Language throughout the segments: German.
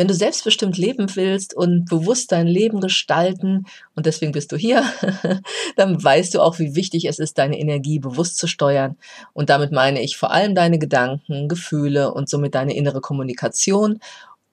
Wenn du selbstbestimmt leben willst und bewusst dein Leben gestalten, und deswegen bist du hier, dann weißt du auch, wie wichtig es ist, deine Energie bewusst zu steuern. Und damit meine ich vor allem deine Gedanken, Gefühle und somit deine innere Kommunikation,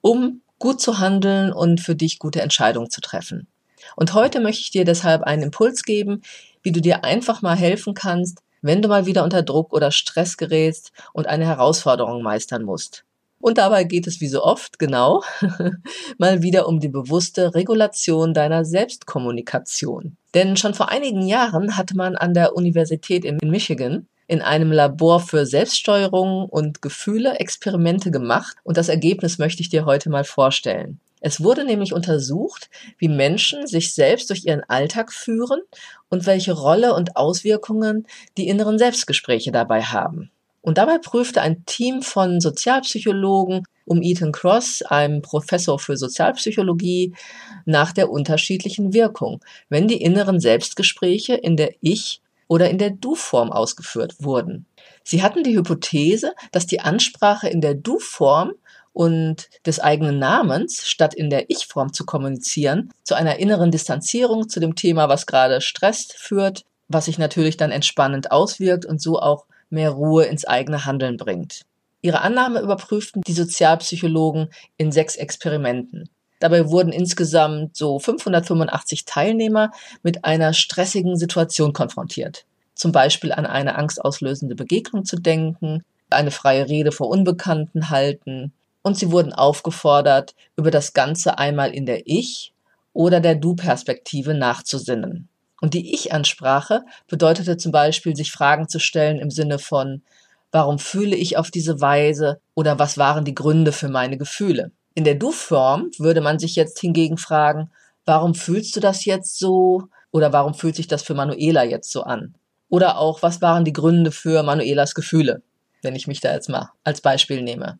um gut zu handeln und für dich gute Entscheidungen zu treffen. Und heute möchte ich dir deshalb einen Impuls geben, wie du dir einfach mal helfen kannst, wenn du mal wieder unter Druck oder Stress gerätst und eine Herausforderung meistern musst. Und dabei geht es wie so oft, genau, mal wieder um die bewusste Regulation deiner Selbstkommunikation. Denn schon vor einigen Jahren hatte man an der Universität in Michigan in einem Labor für Selbststeuerung und Gefühle Experimente gemacht und das Ergebnis möchte ich dir heute mal vorstellen. Es wurde nämlich untersucht, wie Menschen sich selbst durch ihren Alltag führen und welche Rolle und Auswirkungen die inneren Selbstgespräche dabei haben. Und dabei prüfte ein Team von Sozialpsychologen um Ethan Cross, einem Professor für Sozialpsychologie, nach der unterschiedlichen Wirkung, wenn die inneren Selbstgespräche in der Ich- oder in der Du-Form ausgeführt wurden. Sie hatten die Hypothese, dass die Ansprache in der Du-Form und des eigenen Namens, statt in der Ich-Form zu kommunizieren, zu einer inneren Distanzierung zu dem Thema, was gerade stresst, führt, was sich natürlich dann entspannend auswirkt und so auch mehr Ruhe ins eigene Handeln bringt. Ihre Annahme überprüften die Sozialpsychologen in sechs Experimenten. Dabei wurden insgesamt so 585 Teilnehmer mit einer stressigen Situation konfrontiert. Zum Beispiel an eine angstauslösende Begegnung zu denken, eine freie Rede vor Unbekannten halten. Und sie wurden aufgefordert, über das Ganze einmal in der Ich- oder der Du-Perspektive nachzusinnen. Und die Ich-Ansprache bedeutete zum Beispiel, sich Fragen zu stellen im Sinne von, warum fühle ich auf diese Weise oder was waren die Gründe für meine Gefühle? In der Du-Form würde man sich jetzt hingegen fragen, warum fühlst du das jetzt so oder warum fühlt sich das für Manuela jetzt so an? Oder auch, was waren die Gründe für Manuelas Gefühle, wenn ich mich da jetzt mal als Beispiel nehme.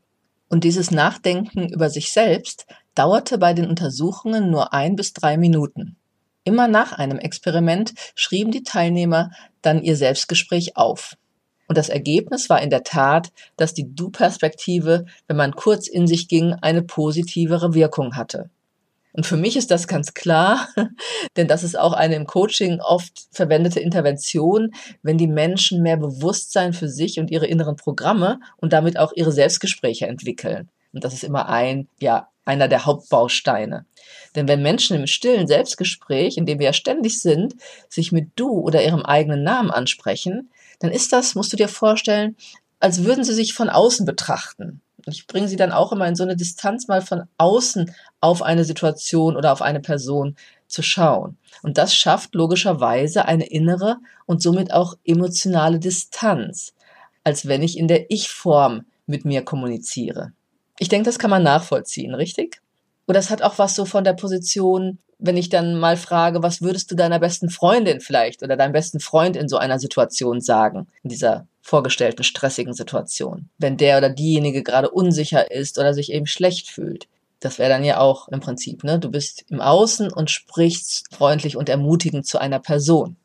Und dieses Nachdenken über sich selbst dauerte bei den Untersuchungen nur ein bis drei Minuten. Immer nach einem Experiment schrieben die Teilnehmer dann ihr Selbstgespräch auf. Und das Ergebnis war in der Tat, dass die Du-Perspektive, wenn man kurz in sich ging, eine positivere Wirkung hatte. Und für mich ist das ganz klar, denn das ist auch eine im Coaching oft verwendete Intervention, wenn die Menschen mehr Bewusstsein für sich und ihre inneren Programme und damit auch ihre Selbstgespräche entwickeln. Und das ist immer ein, ja, einer der Hauptbausteine. Denn wenn Menschen im stillen Selbstgespräch, in dem wir ja ständig sind, sich mit du oder ihrem eigenen Namen ansprechen, dann ist das, musst du dir vorstellen, als würden sie sich von außen betrachten. Ich bringe sie dann auch immer in so eine Distanz mal von außen auf eine Situation oder auf eine Person zu schauen. Und das schafft logischerweise eine innere und somit auch emotionale Distanz, als wenn ich in der Ich-Form mit mir kommuniziere. Ich denke, das kann man nachvollziehen, richtig? Oder es hat auch was so von der Position, wenn ich dann mal frage, was würdest du deiner besten Freundin vielleicht oder deinem besten Freund in so einer Situation sagen, in dieser vorgestellten stressigen Situation, wenn der oder diejenige gerade unsicher ist oder sich eben schlecht fühlt. Das wäre dann ja auch im Prinzip, ne? Du bist im Außen und sprichst freundlich und ermutigend zu einer Person.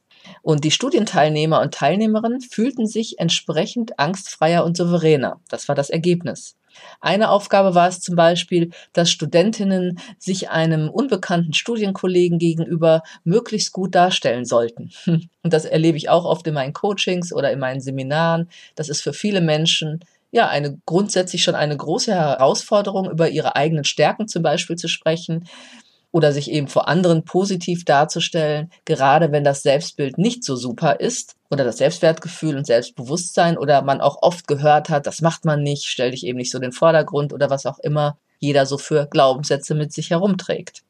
Und die Studienteilnehmer und Teilnehmerinnen fühlten sich entsprechend angstfreier und souveräner. Das war das Ergebnis. Eine Aufgabe war es zum Beispiel, dass Studentinnen sich einem unbekannten Studienkollegen gegenüber möglichst gut darstellen sollten. Und das erlebe ich auch oft in meinen Coachings oder in meinen Seminaren. Das ist für viele Menschen ja eine grundsätzlich schon eine große Herausforderung, über ihre eigenen Stärken zum Beispiel zu sprechen oder sich eben vor anderen positiv darzustellen, gerade wenn das Selbstbild nicht so super ist oder das Selbstwertgefühl und Selbstbewusstsein oder man auch oft gehört hat, das macht man nicht, stell dich eben nicht so in den Vordergrund oder was auch immer jeder so für Glaubenssätze mit sich herumträgt.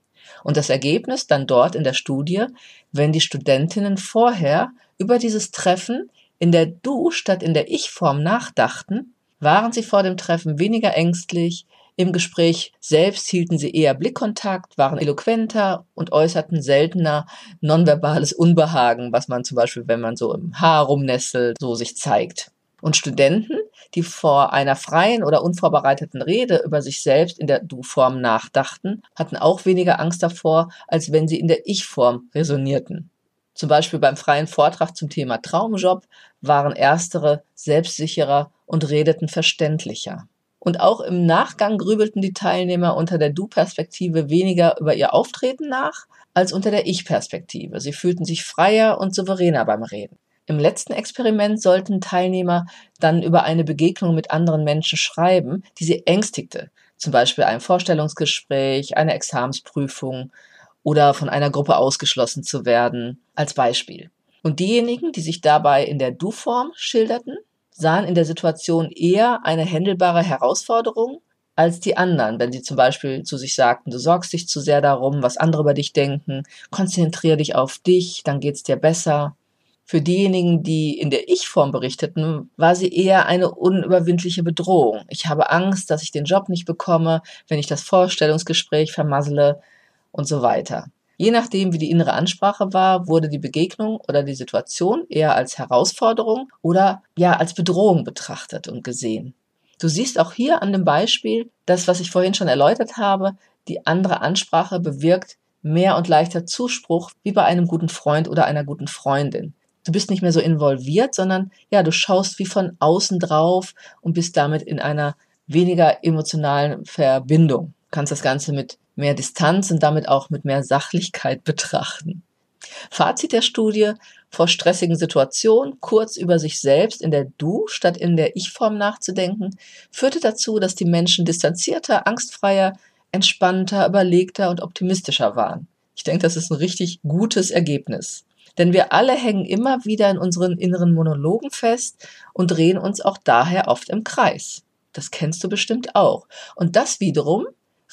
Und das Ergebnis dann dort in der Studie, wenn die Studentinnen vorher über dieses Treffen in der Du statt in der Ich-Form nachdachten, waren sie vor dem Treffen weniger ängstlich, im Gespräch selbst hielten sie eher Blickkontakt, waren eloquenter und äußerten seltener nonverbales Unbehagen, was man zum Beispiel, wenn man so im Haar rumnestelt, so sich zeigt. Und Studenten, die vor einer freien oder unvorbereiteten Rede über sich selbst in der Du-Form nachdachten, hatten auch weniger Angst davor, als wenn sie in der Ich-Form resonierten. Zum Beispiel beim freien Vortrag zum Thema Traumjob waren erstere selbstsicherer und redeten verständlicher. Und auch im Nachgang grübelten die Teilnehmer unter der Du-Perspektive weniger über ihr Auftreten nach als unter der Ich-Perspektive. Sie fühlten sich freier und souveräner beim Reden. Im letzten Experiment sollten Teilnehmer dann über eine Begegnung mit anderen Menschen schreiben, die sie ängstigte, zum Beispiel ein Vorstellungsgespräch, eine Examensprüfung oder von einer Gruppe ausgeschlossen zu werden, als Beispiel. Und diejenigen, die sich dabei in der Du-Form schilderten, sahen in der Situation eher eine händelbare Herausforderung als die anderen, wenn sie zum Beispiel zu sich sagten, du sorgst dich zu sehr darum, was andere über dich denken, konzentriere dich auf dich, dann geht's dir besser. Für diejenigen, die in der Ich-Form berichteten, war sie eher eine unüberwindliche Bedrohung. Ich habe Angst, dass ich den Job nicht bekomme, wenn ich das Vorstellungsgespräch vermassele und so weiter. Je nachdem, wie die innere Ansprache war, wurde die Begegnung oder die Situation eher als Herausforderung oder ja als Bedrohung betrachtet und gesehen. Du siehst auch hier an dem Beispiel, das, was ich vorhin schon erläutert habe, die andere Ansprache bewirkt mehr und leichter Zuspruch wie bei einem guten Freund oder einer guten Freundin. Du bist nicht mehr so involviert, sondern ja, du schaust wie von außen drauf und bist damit in einer weniger emotionalen Verbindung. Du kannst das Ganze mit mehr Distanz und damit auch mit mehr Sachlichkeit betrachten. Fazit der Studie, vor stressigen Situationen kurz über sich selbst in der Du statt in der Ich-Form nachzudenken, führte dazu, dass die Menschen distanzierter, angstfreier, entspannter, überlegter und optimistischer waren. Ich denke, das ist ein richtig gutes Ergebnis. Denn wir alle hängen immer wieder in unseren inneren Monologen fest und drehen uns auch daher oft im Kreis. Das kennst du bestimmt auch. Und das wiederum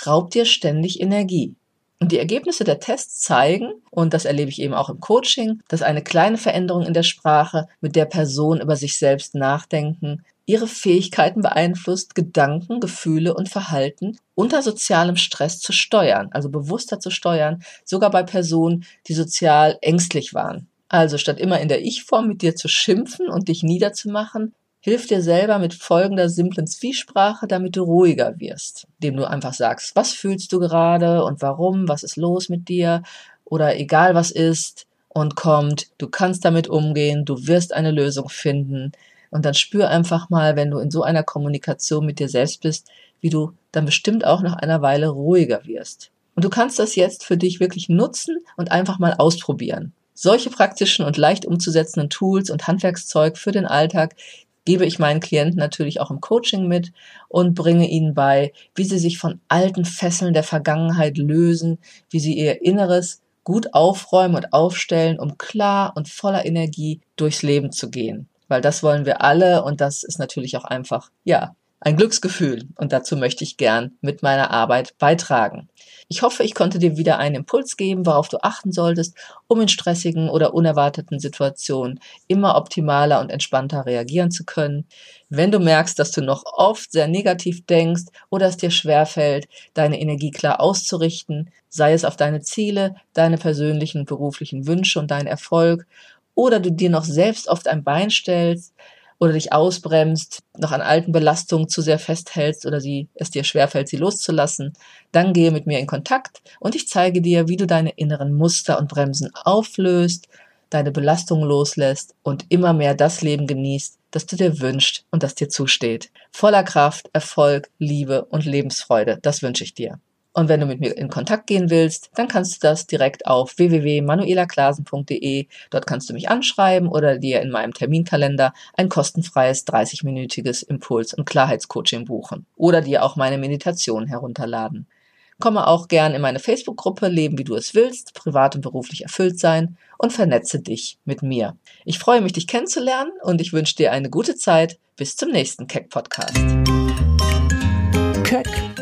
raubt dir ständig Energie. Und die Ergebnisse der Tests zeigen, und das erlebe ich eben auch im Coaching, dass eine kleine Veränderung in der Sprache, mit der Person über sich selbst nachdenken, ihre Fähigkeiten beeinflusst, Gedanken, Gefühle und Verhalten unter sozialem Stress zu steuern, also bewusster zu steuern, sogar bei Personen, die sozial ängstlich waren. Also statt immer in der Ich-Form mit dir zu schimpfen und dich niederzumachen, Hilf dir selber mit folgender simplen Zwiesprache, damit du ruhiger wirst, indem du einfach sagst, was fühlst du gerade und warum, was ist los mit dir oder egal was ist und kommt, du kannst damit umgehen, du wirst eine Lösung finden und dann spür einfach mal, wenn du in so einer Kommunikation mit dir selbst bist, wie du dann bestimmt auch nach einer Weile ruhiger wirst. Und du kannst das jetzt für dich wirklich nutzen und einfach mal ausprobieren. Solche praktischen und leicht umzusetzenden Tools und Handwerkszeug für den Alltag gebe ich meinen Klienten natürlich auch im Coaching mit und bringe ihnen bei, wie sie sich von alten Fesseln der Vergangenheit lösen, wie sie ihr Inneres gut aufräumen und aufstellen, um klar und voller Energie durchs Leben zu gehen. Weil das wollen wir alle und das ist natürlich auch einfach, ja, ein Glücksgefühl und dazu möchte ich gern mit meiner Arbeit beitragen. Ich hoffe, ich konnte dir wieder einen Impuls geben, worauf du achten solltest, um in stressigen oder unerwarteten Situationen immer optimaler und entspannter reagieren zu können. Wenn du merkst, dass du noch oft sehr negativ denkst oder es dir schwerfällt, deine Energie klar auszurichten, sei es auf deine Ziele, deine persönlichen beruflichen Wünsche und deinen Erfolg, oder du dir noch selbst oft ein Bein stellst, oder dich ausbremst, noch an alten Belastungen zu sehr festhältst oder sie, es dir schwerfällt, sie loszulassen, dann gehe mit mir in Kontakt und ich zeige dir, wie du deine inneren Muster und Bremsen auflöst, deine Belastungen loslässt und immer mehr das Leben genießt, das du dir wünschst und das dir zusteht. Voller Kraft, Erfolg, Liebe und Lebensfreude, das wünsche ich dir. Und wenn du mit mir in Kontakt gehen willst, dann kannst du das direkt auf www.manuelaklasen.de. Dort kannst du mich anschreiben oder dir in meinem Terminkalender ein kostenfreies 30-minütiges Impuls- und Klarheitscoaching buchen oder dir auch meine Meditation herunterladen. Komme auch gern in meine Facebook-Gruppe Leben wie du es willst, privat und beruflich erfüllt sein und vernetze dich mit mir. Ich freue mich, dich kennenzulernen und ich wünsche dir eine gute Zeit. Bis zum nächsten Keck-Podcast. Keck,